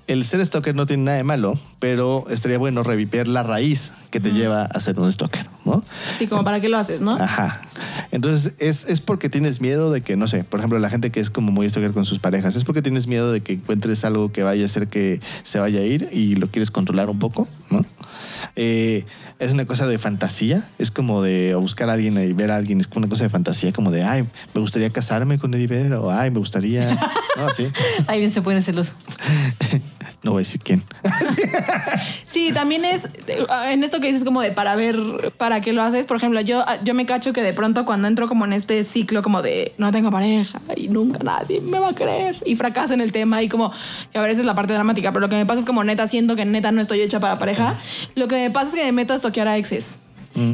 el ser stalker no tiene nada de malo, pero estaría bueno reviver la raíz que te lleva a ser un stalker. Sí, como para qué lo haces, ¿no? Ajá. Entonces, es, es porque tienes miedo de que, no sé, por ejemplo, la gente que es como muy stalker con sus parejas, es porque tienes miedo de que encuentres algo que vaya a hacer que se vaya a ir y lo quieres controlar un poco, ¿no? Eh, es una cosa de fantasía, es como de buscar a alguien y ver a alguien, es como una cosa de fantasía, como de, ay, me gustaría casarme con Eddie Vedder, o ay, me gustaría, <laughs> no, sí, Alguien se pone celoso. <laughs> no voy a decir quién. Sí, también es en esto que dices como de para ver para qué lo haces. Por ejemplo, yo, yo me cacho que de pronto cuando entro como en este ciclo como de no tengo pareja y nunca nadie me va a creer y fracaso en el tema y como que a veces es la parte dramática, pero lo que me pasa es como neta siento que neta no estoy hecha para pareja. Lo que me pasa es que me meto a estoquear a exes.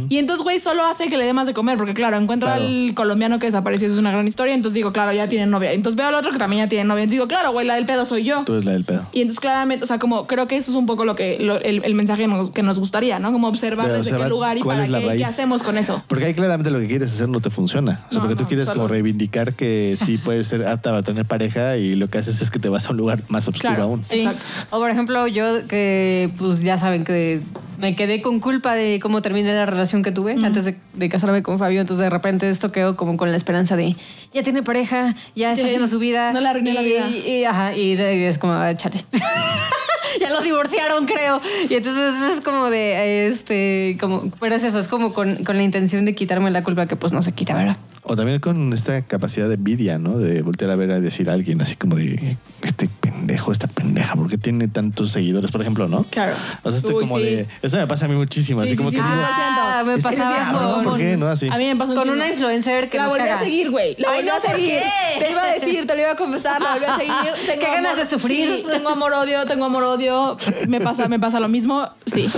Y entonces, güey, solo hace que le dé más de comer, porque claro, encuentro Claro. al colombiano que desapareció, es una gran historia, entonces digo, claro, ya tiene novia. Entonces veo al otro que también ya tiene novia, entonces digo, claro, güey, la del pedo soy yo. Tú eres la del pedo. Y entonces claramente, o sea, como creo que eso es un poco lo que lo- el, el mensaje que nos, que nos gustaría, ¿no? Como observar De desde observar qué lugar y para qué, raíz. qué hacemos con eso. Porque ahí claramente lo que quieres hacer no te funciona. O sea, No, porque tú no, quieres como reivindicar que sí <laughs> puedes ser apta para tener pareja y lo que haces es que te vas a un lugar más oscuro Claro. aún. Sí. Exacto. O por ejemplo, yo que pues ya saben que me quedé con culpa de cómo terminé la relación que tuve antes de, de casarme con Fabio. Entonces de repente esto quedó como con la esperanza de ya tiene pareja, ya está Sí. haciendo su vida. No le arruiné la vida. Y, y- ajá, y es como, ah, chale. <laughs> <laughs> ya lo divorciaron, creo. Y entonces es como de, este, como, pero es eso, es como con, con la intención de quitarme la culpa que pues no se quita, ¿verdad? O también con esta capacidad de envidia, ¿no? De voltear a ver a decir a alguien así como de este pendejo, esta pendeja, ¿por qué tiene tantos seguidores, por ejemplo, no? Claro. O sea, estoy Uy, como sí. de. Eso me pasa a mí muchísimo. Sí, así sí, como sí, que sí. digo, Ah, me "Es que pasaba con- ¿Por qué? ¿No? Así. A mí me pasó Con una influencer que la nos volví a seguir, güey. La Ay, volví no, a ¿por seguir. qué? Te iba a decir, te lo iba a confesar, la volví a seguir. <laughs> Tengo Qué ganas amor- de sufrir. Sí, tengo amor odio, tengo amor odio. Me pasa, me pasa lo mismo. Sí.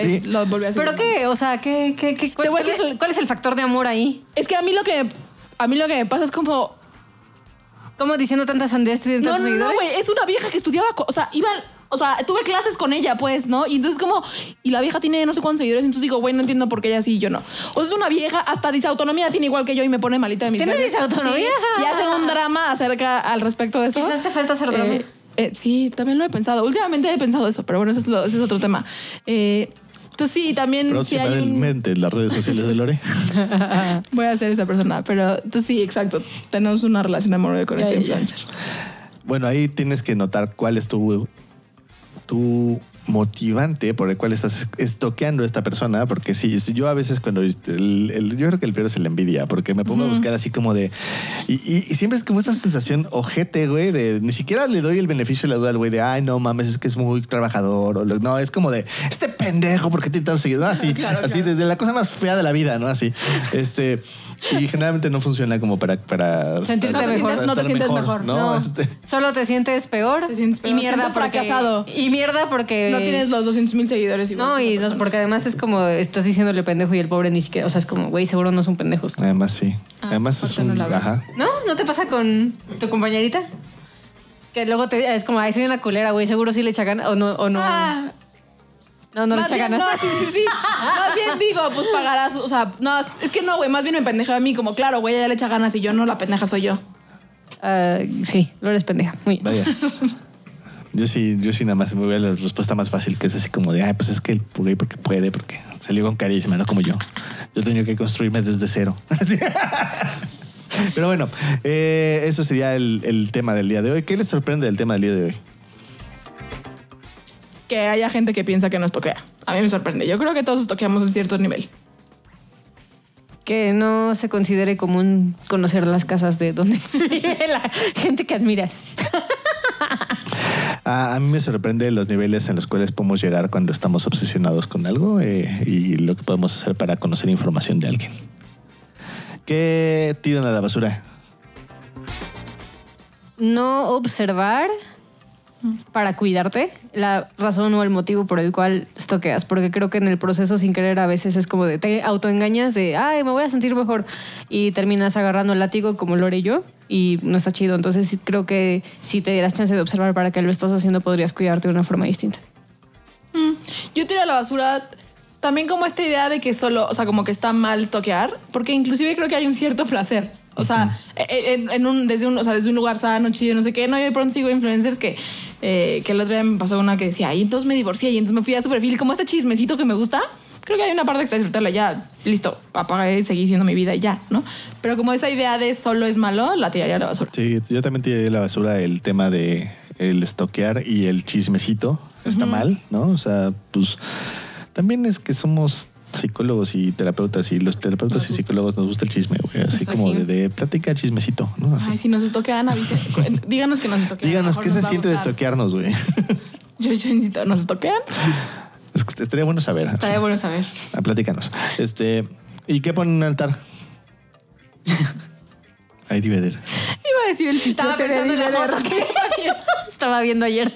Sí. Lo volví a seguir. ¿Pero qué? O sea, ¿qué, qué, qué, cuál, es el, cuál es el factor de amor ahí? Es que a mí lo que a mí lo que me pasa es como ¿Cómo diciendo tantas sandeces de no, tantos no, no, seguidores? güey, es una vieja que estudiaba, o sea, iba o sea, tuve clases con ella, pues, ¿no? Y entonces como, y la vieja tiene no sé cuántos seguidores, entonces digo, güey, no entiendo por qué ella sí y yo no. O sea, es una vieja, hasta disautonomía tiene igual que yo y me pone malita de mis ¿Tiene disautonomía? Sí, y hace un drama acerca al respecto de eso. Quizás te falta hacer drama. Eh, eh, sí, también lo he pensado. Últimamente he pensado eso, pero bueno, ese es, lo- ese es otro tema. Eh, entonces sí, también sí hay un... Próximamente en las redes sociales de Lore. <laughs> Voy a ser esa persona, pero entonces sí, exacto. Tenemos una relación de amor con Ya, este ya. influencer. Bueno, ahí tienes que notar cuál es tu, tu motivante por el cual estás estoqueando a esta persona, porque sí, yo a veces cuando el- el- yo creo que el peor es la envidia, porque me pongo a buscar así como de y, y- y siempre es como esta sensación ojete, güey, de ni siquiera le doy el beneficio de la duda al güey de ay no mames es que es muy trabajador o lo- no es como de este pendejo, ¿por qué tiene tantos seguidores? No, así, <laughs> así desde la cosa más fea de la vida, ¿no? Así, este y generalmente no funciona como para para Sentirte para- mejor. para No te sientes mejor, ¿no? No, Este, solo te sientes peor. Te sientes peor, Y mierda porque... fracasado. Y mierda porque... No tienes los 200 mil seguidores igual. No, y persona. porque además es como estás diciéndole pendejo y el pobre ni siquiera, o sea, es como, güey, seguro no son pendejos. Además, sí. Ah, Además, es un. no ajá. ¿No? ¿No te pasa con tu compañerita? Que luego te es como, ay, soy una culera, güey, seguro sí le echa ganas o no o no. Ah, no, no le echa ganas. No, sí, sí, sí. Más bien digo, pues pagarás. O sea, no, es que no, güey. Más bien me pendeja a mí, como, claro, güey, ella le echa ganas y yo no, la pendeja soy yo. Ah, sí, lo eres pendeja. Muy bien. Vaya. <laughs> Yo sí, yo sí nada más me voy a la respuesta más fácil, que es así como de, ay, pues es que el güey porque puede, porque salió con carisma, no como yo. Yo he tenido que construirme desde cero. Así. <laughs> Pero bueno, eh, eso sería el, el tema del día de hoy. ¿Qué les sorprende del tema del día de hoy? Que haya gente que piensa que nos toquea. A mí me sorprende. Yo creo que todos toqueamos en cierto nivel. Que no se considere común conocer las casas de donde <laughs> vive la gente que admiras. <laughs> A, mí me sorprende los niveles en los cuales podemos llegar cuando estamos obsesionados con algo eh, y lo que podemos hacer para conocer información de alguien. ¿Qué tiran a la basura? No observar para cuidarte la razón o el motivo por el cual estoqueas, porque creo que en el proceso sin querer a veces es como de te autoengañas de, ay, me voy a sentir mejor y terminas agarrando el látigo como lo haré yo y no está chido. Entonces creo que si te dieras chance de observar para qué lo estás haciendo, podrías cuidarte de una forma distinta. Yo tiro a la basura también como esta idea de que solo, o sea, como que está mal toquear, porque inclusive creo que hay un cierto placer. O sea, en, en un, desde, un, o sea, desde un lugar sano, chido, no sé qué. No, yo de pronto sigo influencers que, eh, que el otro día me pasó una que decía, y entonces me divorcié y entonces me fui a su perfil. Como este chismecito que me gusta, creo que hay una parte que está disfrutarla ya, listo, apagué, seguí siendo mi vida y ya, ¿no? Pero como esa idea de solo es malo, la tiraría a la basura. Sí, yo también tiré a la basura el tema de el estoquear y el chismecito. Está mal, ¿no? O sea, pues también es que somos psicólogos y terapeutas y los terapeutas y psicólogos nos gusta el chisme, güey. Así Pues como sí. de, de plática chismecito, ¿no? Así. Ay, si nos estoquean, avisen. Díganos que nos estoquean. Díganos qué se siente de estoquearnos, güey. Yo, yo insisto, ¿nos estoquean? Es que estaría bueno saber. así. Estaría bueno saber. Ah, Platícanos. Este, ¿y qué ponen en el altar? <laughs> Ahí dividir. Iba a decir el Estaba pensando en la foto que estaba viendo ayer.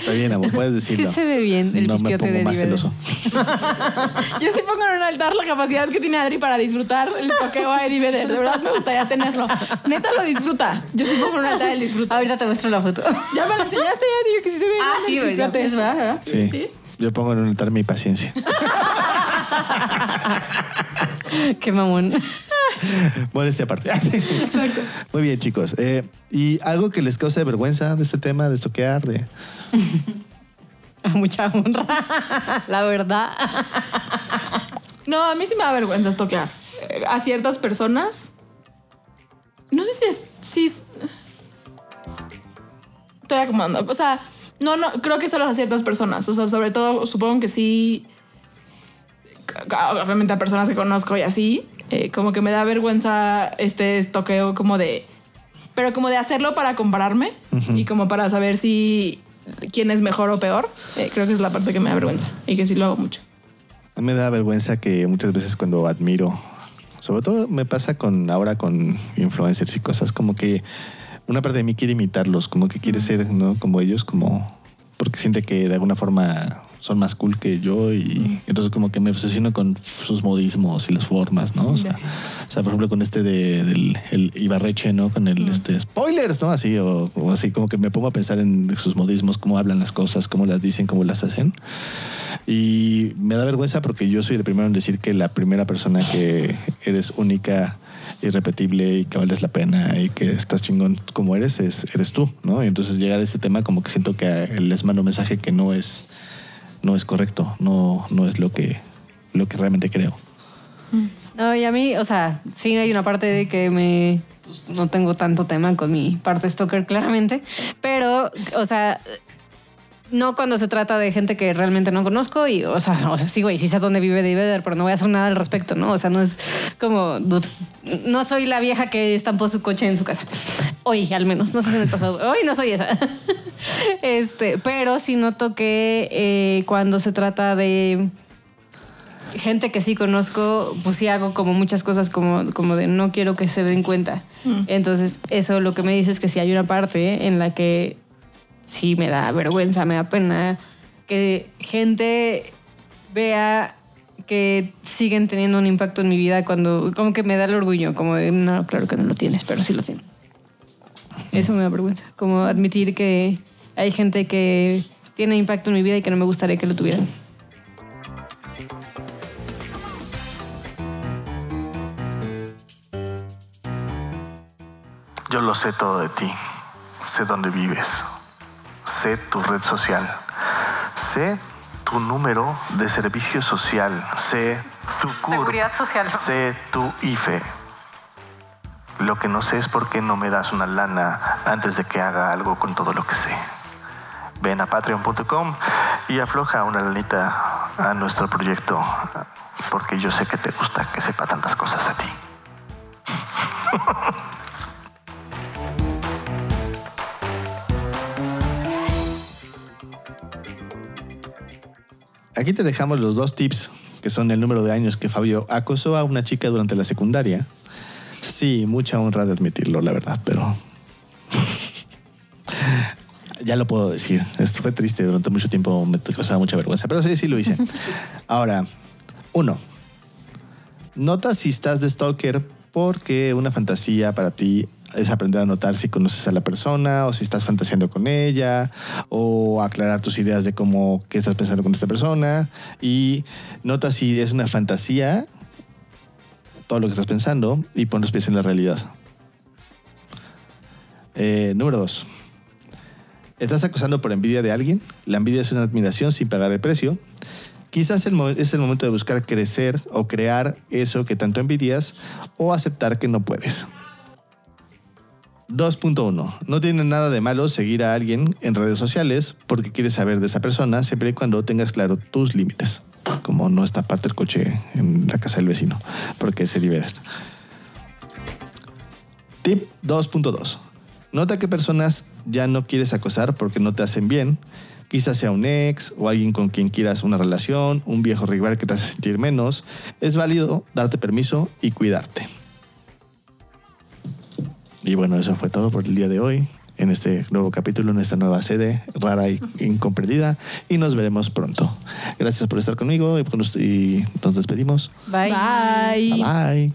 Está bien, amor, puedes Sí decirlo. se ve bien el no me pongo de más celoso. <laughs> Yo sí pongo en un altar la capacidad que tiene Adri para disfrutar el toqueo a Eddie Vedder. De verdad me gustaría tenerlo. Neta lo disfruta. Yo sí pongo en un altar el disfruta. Ahorita te muestro la foto. Ya me lo enseñaste, ya digo que sí se ve. Ah, bien sí, el pispiote. es verdad, ¿verdad? Sí. Sí. Yo pongo en un altar mi paciencia. Qué mamón. <laughs> Modestia aparte. <laughs> Exacto. Muy bien, chicos. Eh, ¿Y algo que les cause vergüenza de este tema, de estoquear, de... A <laughs> mucha honra. La verdad. No, a mí sí me da vergüenza estoquear. Eh, A ciertas personas. No sé si es. Si es- Estoy acomodando. O sea, no, no, creo que solo a ciertas personas. O sea, sobre todo, supongo que sí. Obviamente a personas que conozco y así. Eh, como que me da vergüenza este estoqueo como de. Pero como de hacerlo para compararme y como para saber si quién es mejor o peor. Eh, creo que es la parte que me da vergüenza y que sí lo hago mucho. A mí me da vergüenza que muchas veces cuando admiro, sobre todo me pasa con ahora con influencers y cosas, como que una parte de mí quiere imitarlos, como que quiere ser ¿no? como ellos, como porque siente que de alguna forma son más cool que yo y entonces como que me obsesiono con sus modismos y las formas, ¿no? O sea, o sea, por ejemplo con este de, del el Ibarreche, ¿no? Con el este spoilers, ¿no? Así o, o así como que me pongo a pensar en sus modismos, cómo hablan las cosas, cómo las dicen, cómo las hacen. Y me da vergüenza porque yo soy el primero en decir que la primera persona que eres única, irrepetible y que vales la pena y que estás chingón como eres, es, eres tú, ¿no? Y entonces llegar a ese tema como que siento que les mando un mensaje que no es, no es correcto, no, no es lo que, lo que realmente creo. No, y a mí, o sea, sí hay una parte de que me. pues, no tengo tanto tema con mi parte stalker, claramente. Pero, o sea. No cuando se trata de gente que realmente no conozco y, o sea, <laughs> o sea sí, güey, sí sé dónde vive David Vedder, pero no voy a hacer nada al respecto, ¿no? O sea, no es como, dude, no soy la vieja que estampó su coche en su casa. Hoy, al menos, no sé si el pasado. <laughs> Hoy no soy esa. <laughs> Este, pero sí noto que eh, cuando se trata de gente que sí conozco, pues sí hago como muchas cosas como, como de no quiero que se den cuenta. Entonces, eso lo que me dice es que sí hay una parte en la que sí me da vergüenza, me da pena que gente vea que siguen teniendo un impacto en mi vida cuando como que me da el orgullo, como de no, claro que no lo tienes, pero sí lo tiene. Eso me da vergüenza, como admitir que hay gente que tiene impacto en mi vida y que no me gustaría que lo tuvieran. Yo lo sé todo de ti. Sé dónde vives. Sé tu red social. Sé tu número de servicio social. Sé tu CUR. Seguridad social. Sé tu IFE. Lo que no sé es por qué no me das una lana antes de que haga algo con todo lo que sé. Ven a patreon.com y afloja una lanita a nuestro proyecto, porque yo sé que te gusta que sepa tantas cosas a ti. <laughs> Aquí te dejamos los dos tips, que son el número de años que Fabio acosó a una chica durante la secundaria. Sí, mucha honra de admitirlo, la verdad, pero... <laughs> ya lo puedo decir. Esto fue triste, durante mucho tiempo me causaba mucha vergüenza, pero sí, sí lo hice. <laughs> Ahora, uno, nota si estás de stalker porque una fantasía para ti es aprender a notar si conoces a la persona o si estás fantaseando con ella o aclarar tus ideas de cómo qué estás pensando con esta persona y nota si es una fantasía todo lo que estás pensando y pon los pies en la realidad. Eh, número dos. ¿Estás acusando por envidia de alguien? La envidia es una admiración sin pagar el precio. Quizás es el momento de buscar crecer o crear eso que tanto envidias o aceptar que no puedes. 2.1. No tiene nada de malo seguir a alguien en redes sociales porque quieres saber de esa persona siempre y cuando tengas claro tus límites. Como no está parte el coche en la casa del vecino, porque se libera. Tip 2.2. Nota que personas ya no quieres acosar porque no te hacen bien. Quizás sea un ex o alguien con quien quieras una relación, un viejo rival que te hace sentir menos. Es válido darte permiso y cuidarte. Y bueno, eso fue todo por el día de hoy. en este nuevo capítulo, en esta nueva sede rara y incomprendida. Y nos veremos pronto. Gracias por estar conmigo y, nos despedimos. Bye. Bye. Bye bye.